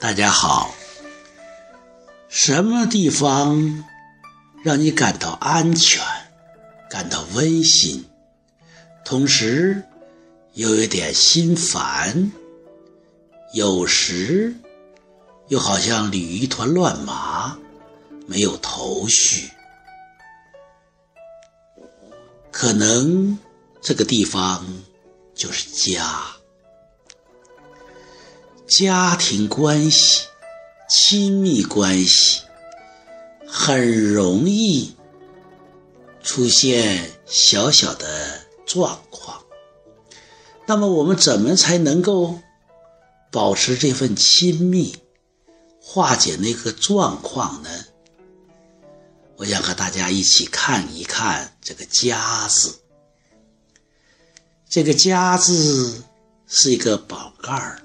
大家好，什么地方让你感到安全、感到温馨，同时又有点心烦？有时又好像捋一团乱麻，没有头绪。可能这个地方就是家。家庭关系、亲密关系很容易出现小小的状况。那么，我们怎么才能够保持这份亲密，化解那个状况呢？我想和大家一起看一看这个“家”字。这个“家”字是一个宝盖儿。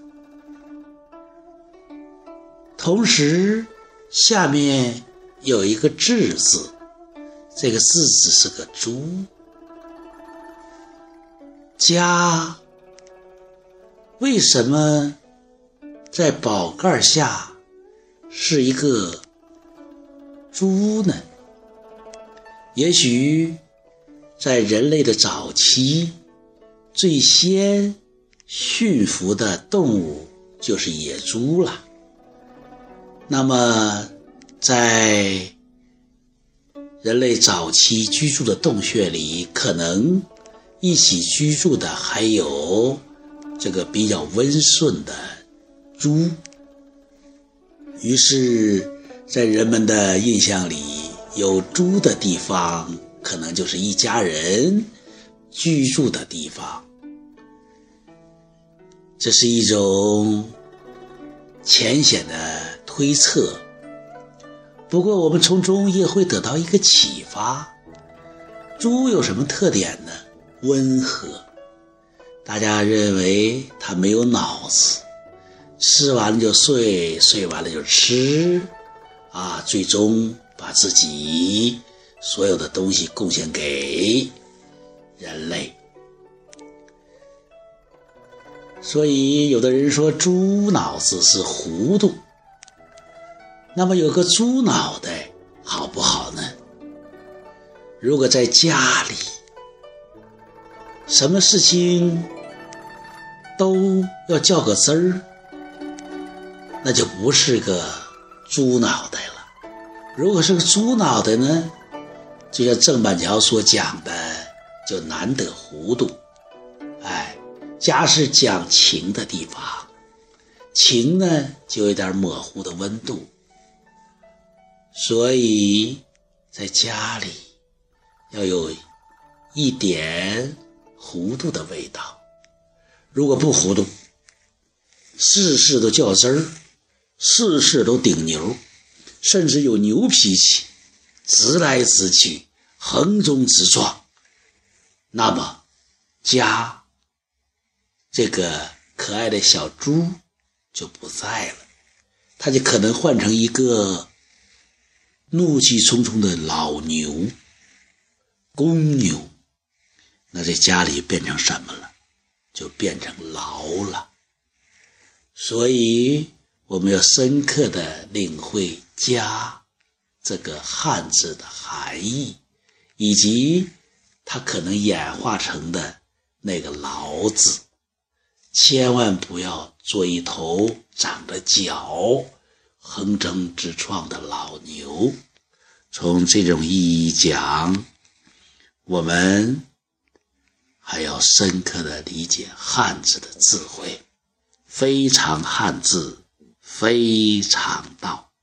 同时，下面有一个“志”字，这个“字”字是个“猪”。家为什么在宝盖下是一个猪呢？也许在人类的早期，最先驯服的动物就是野猪了。那么，在人类早期居住的洞穴里，可能一起居住的还有这个比较温顺的猪。于是，在人们的印象里，有猪的地方，可能就是一家人居住的地方。这是一种浅显的。推测，不过我们从中也会得到一个启发。猪有什么特点呢？温和。大家认为它没有脑子，吃完了就睡，睡完了就吃，啊，最终把自己所有的东西贡献给人类。所以，有的人说猪脑子是糊涂。那么有个猪脑袋好不好呢？如果在家里，什么事情都要较个真儿，那就不是个猪脑袋了。如果是个猪脑袋呢，就像郑板桥所讲的，就难得糊涂。哎，家是讲情的地方，情呢就有点模糊的温度。所以，在家里要有一点糊涂的味道。如果不糊涂，事事都较真儿，事事都顶牛，甚至有牛脾气，直来直去，横冲直撞，那么家这个可爱的小猪就不在了，它就可能换成一个。怒气冲冲的老牛，公牛，那在家里变成什么了？就变成牢了。所以我们要深刻的领会“家”这个汉字的含义，以及它可能演化成的那个“牢”字。千万不要做一头长着角。横征直创的老牛，从这种意义讲，我们还要深刻的理解汉字的智慧，非常汉字，非常道。